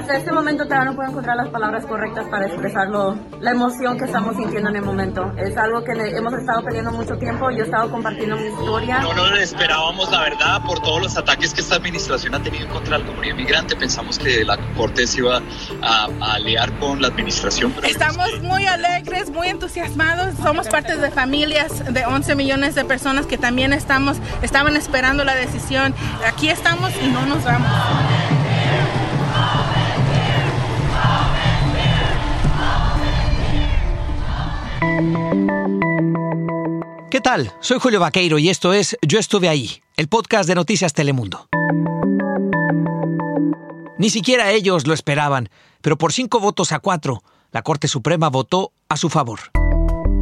hasta este momento todavía no puedo encontrar las palabras correctas para expresarlo, la emoción que estamos sintiendo en el momento. Es algo que hemos estado peleando mucho tiempo, yo he estado compartiendo mi historia. No nos esperábamos, la verdad, por todos los ataques que esta administración ha tenido contra la comunidad inmigrante. Pensamos que la Corte se iba a, aliar con la administración. Estamos muy alegres, muy entusiasmados. Somos parte de familias de 11 millones de personas que también estamos, estaban esperando la decisión. Aquí estamos y no nos vamos. Tal? Soy Julio Vaqueiro y esto es Yo estuve ahí, el podcast de Noticias Telemundo. Ni siquiera ellos lo esperaban, pero por cinco votos a cuatro, la Corte Suprema votó a su favor.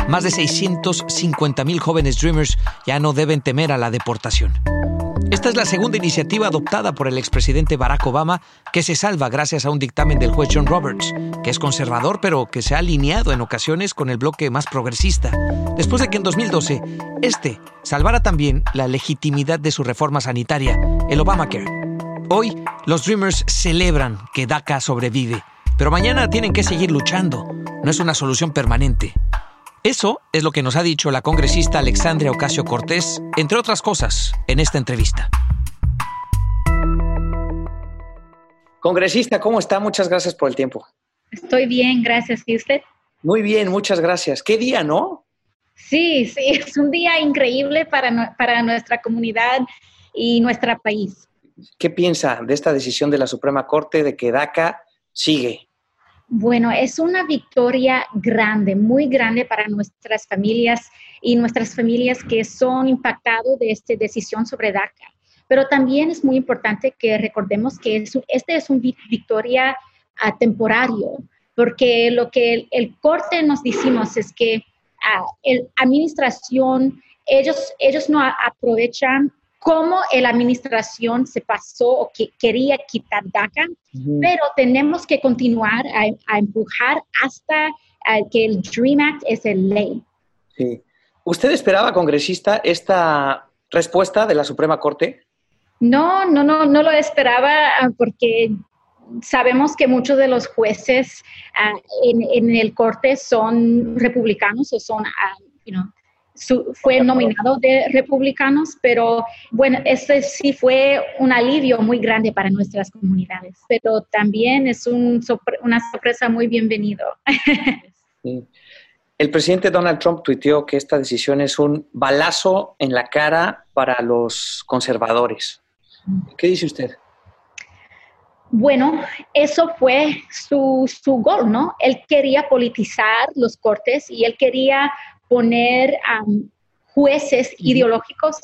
Más de 650 mil jóvenes Dreamers ya no deben temer a la deportación. Esta es la segunda iniciativa adoptada por el expresidente Barack Obama que se salva gracias a un dictamen del juez John Roberts, que es conservador pero que se ha alineado en ocasiones con el bloque más progresista, después de que en 2012 este salvara también la legitimidad de su reforma sanitaria, el Obamacare. Hoy los Dreamers celebran que DACA sobrevive, pero mañana tienen que seguir luchando. No es una solución permanente. Eso es lo que nos ha dicho la congresista Alexandria Ocasio Cortés, entre otras cosas, en esta entrevista. Congresista, ¿cómo está? Muchas gracias por el tiempo. Estoy bien, gracias. ¿Y usted? Muy bien, muchas gracias. ¿Qué día, no? Sí, sí, es un día increíble para, para nuestra comunidad y nuestro país. ¿Qué piensa de esta decisión de la Suprema Corte de que DACA sigue? Bueno, es una victoria grande, muy grande para nuestras familias y nuestras familias que son impactados de esta decisión sobre DACA. Pero también es muy importante que recordemos que este es una victoria uh, temporario, porque lo que el, corte nos decimos es que la ah, administración, ellos, ellos no aprovechan cómo la administración se pasó o que quería quitar DACA, pero tenemos que continuar a, empujar hasta que el DREAM Act es el ley. Sí. ¿Usted esperaba, congresista, esta respuesta de la Suprema Corte? No, no, no, no lo esperaba ah, porque sabemos que muchos de los jueces ah, en, el corte son republicanos o son, fue nominado de republicanos, pero bueno, este sí fue un alivio muy grande para nuestras comunidades, pero también es un, una sorpresa muy bienvenido. El presidente Donald Trump tuiteó que esta decisión es un balazo en la cara para los conservadores. ¿Qué dice usted? Bueno, eso fue su, su, gol, ¿no? Él quería politizar los cortes y él quería poner jueces ideológicos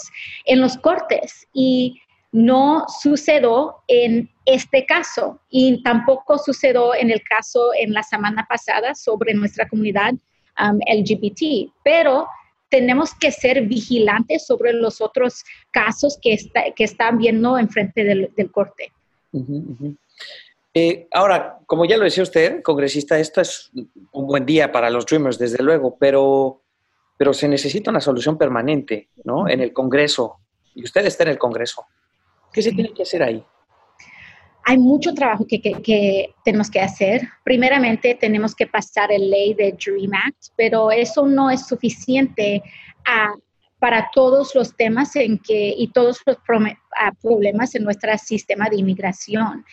en los cortes. Y no sucedió en este caso y tampoco sucedió en el caso en la semana pasada sobre nuestra comunidad LGBT, pero tenemos que ser vigilantes sobre los otros casos que, que están viendo enfrente del, del corte. Eh, ahora, como ya lo decía usted, congresista, esto es un buen día para los Dreamers, desde luego, pero pero se necesita una solución permanente, ¿no? En el Congreso. Y usted está en el Congreso. ¿Qué se tiene que hacer ahí? Hay mucho trabajo que, tenemos que hacer. Primeramente, tenemos que pasar el ley de Dream Act, pero eso no es suficiente ah, para todos los temas en que, y todos los ah, problemas en nuestro sistema de inmigración.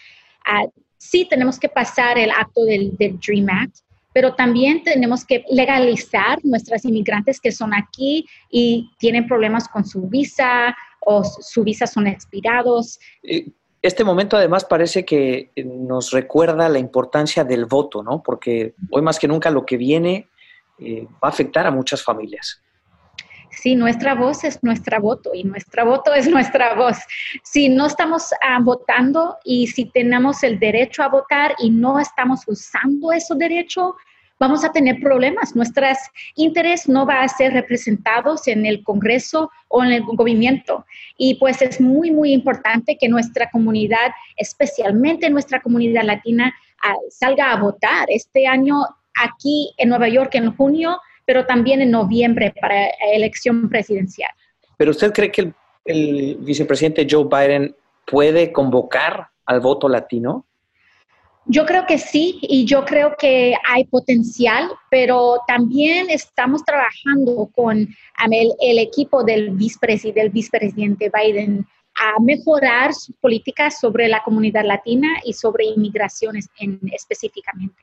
Ah, sí tenemos que pasar el acto del, del Dream Act, pero también tenemos que legalizar nuestras inmigrantes que son aquí y tienen problemas con su visa o su visa son expirados. Este momento además parece que nos recuerda la importancia del voto, ¿no? Porque hoy más que nunca lo que viene eh, va a afectar a muchas familias. Sí, nuestra voz es nuestra voto y nuestra voto es nuestra voz. Si no estamos ah, votando y si tenemos el derecho a votar y no estamos usando ese derecho, vamos a tener problemas. Nuestros intereses no van a ser representados en el Congreso o en el movimiento. Y pues es muy, muy importante que nuestra comunidad, especialmente nuestra comunidad latina, ah, salga a votar. Este año aquí en Nueva York en junio pero también en noviembre para elección presidencial. ¿Pero usted cree que el, vicepresidente Joe Biden puede convocar al voto latino? Yo creo que sí y yo creo que hay potencial, pero también estamos trabajando con el, el equipo del, vicepresidente, del vicepresidente Biden a mejorar sus políticas sobre la comunidad latina y sobre inmigraciones en, específicamente.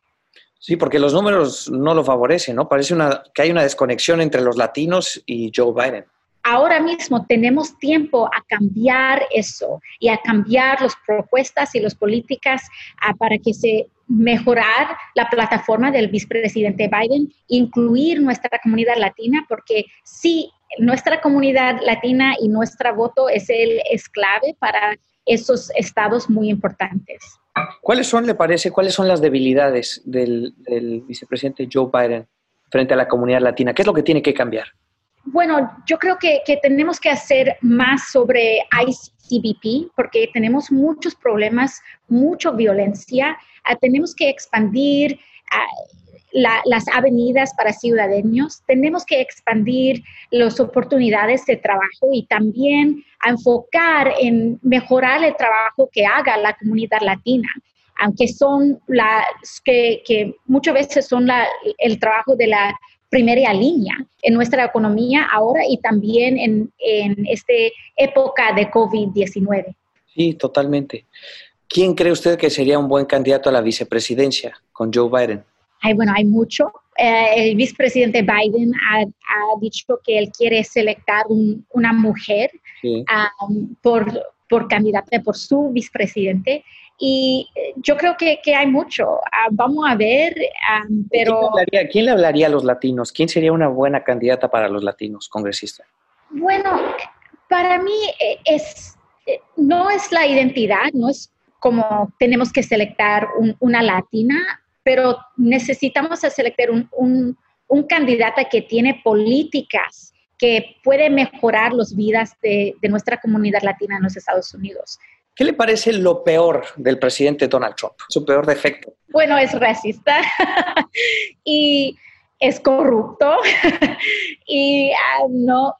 Sí, porque los números no lo favorecen, ¿no? Parece una, que hay una desconexión entre los latinos y Joe Biden. Ahora mismo tenemos tiempo a cambiar eso y a cambiar las propuestas y las políticas ah, para que se mejorar la plataforma del vicepresidente Biden, incluir nuestra comunidad latina, porque sí, nuestra comunidad latina y nuestro voto es, el, es clave para esos estados muy importantes. ¿Cuáles son, le parece, cuáles son las debilidades del, vicepresidente Joe Biden frente a la comunidad latina? ¿Qué es lo que tiene que cambiar? Bueno, yo creo que, tenemos que hacer más sobre ICBP porque tenemos muchos problemas, mucha violencia. Ah, tenemos que expandir ah, las avenidas para ciudadanos, tenemos que expandir las oportunidades de trabajo y también enfocar en mejorar el trabajo que haga la comunidad latina, aunque son las que, muchas veces son el trabajo de la primera línea en nuestra economía ahora y también en, en esta época de COVID-19. Sí, totalmente. ¿Quién cree usted que sería un buen candidato a la vicepresidencia con Joe Biden? Ay, bueno, hay mucho. Eh, el vicepresidente Biden ha, dicho que él quiere selectar una mujer um, por, por candidata, por su vicepresidente. Y eh, yo creo que, que hay mucho. Ah, vamos a ver, um, pero... ¿Quién le, hablaría, a los latinos? ¿Quién sería una buena candidata para los latinos, congresista? Bueno, para mí eh, es, no es la identidad, no es como tenemos que selectar una latina, pero necesitamos seleccionar un, un, un, candidato que tiene políticas que puede mejorar las vidas de, de nuestra comunidad latina en los Estados Unidos. ¿Qué le parece lo peor del presidente Donald Trump? Su peor defecto. Bueno, es racista y es corrupto y ah, no,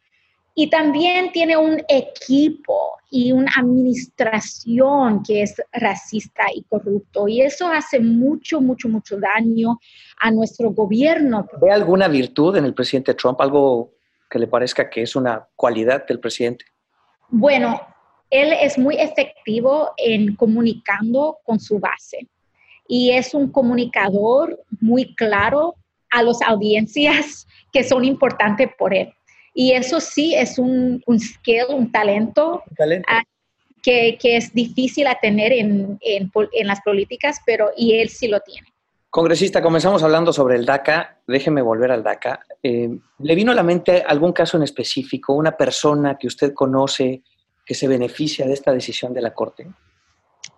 y también tiene un equipo y una administración que es racista y corrupto. Y eso hace mucho, mucho, mucho daño a nuestro gobierno. ¿Ve alguna virtud en el presidente Trump? ¿Algo que le parezca que es una cualidad del presidente? Bueno, él es muy efectivo en comunicando con su base y es un comunicador muy claro a las audiencias que son importantes por él. Y eso sí es un, un skill, un talento, ah, que, que, es difícil a tener en, en, en, las políticas, pero y él sí lo tiene. Congresista, comenzamos hablando sobre el DACA. Déjeme volver al DACA. Eh, ¿Le vino a la mente algún caso en específico, una persona que usted conoce que se beneficia de esta decisión de la Corte?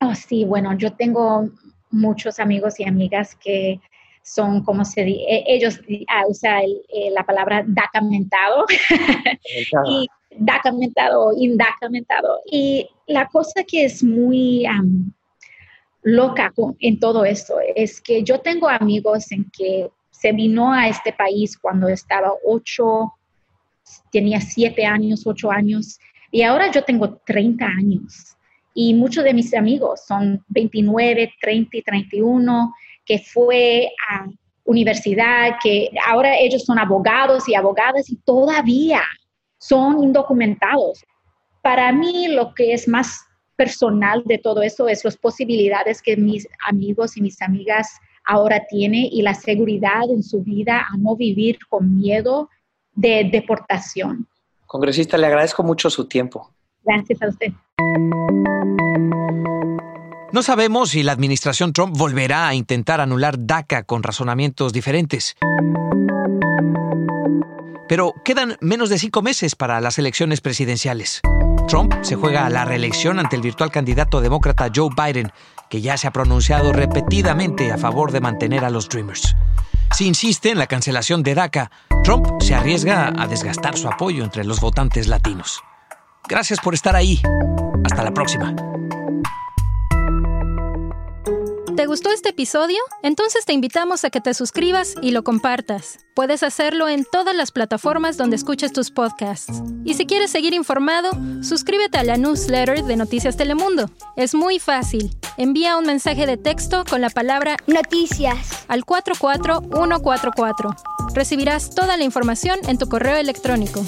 Oh, sí, bueno, yo tengo muchos amigos y amigas que son como se dice, ellos ah, usan eh, la palabra dacamentado, y dacamentado, indacamentado. Y la cosa que es muy loca en todo esto es que yo tengo amigos en que se vino a este país cuando estaba ocho, tenía siete años, ocho años, y ahora yo tengo 30 años. Y muchos de mis amigos son 29, 30 y 31 que fue a universidad, que ahora ellos son abogados y abogadas y todavía son indocumentados. Para mí lo que es más personal de todo eso es las posibilidades que mis amigos y mis amigas ahora tienen y la seguridad en su vida a no vivir con miedo de deportación. Congresista, le agradezco mucho su tiempo. Gracias a usted. No sabemos si la administración Trump volverá a intentar anular DACA con razonamientos diferentes. Pero quedan menos de cinco meses para las elecciones presidenciales. Trump se juega a la reelección ante el virtual candidato demócrata Joe Biden, que ya se ha pronunciado repetidamente a favor de mantener a los Dreamers. Si insiste en la cancelación de DACA, Trump se arriesga a desgastar su apoyo entre los votantes latinos. Gracias por estar ahí. Hasta la próxima. ¿Te gustó este episodio? Entonces te invitamos a que te suscribas y lo compartas. Puedes hacerlo en todas las plataformas donde escuches tus podcasts. Y si quieres seguir informado, suscríbete a la newsletter de Noticias Telemundo. Es muy fácil. Envía un mensaje de texto con la palabra Noticias al 44144. Recibirás toda la información en tu correo electrónico.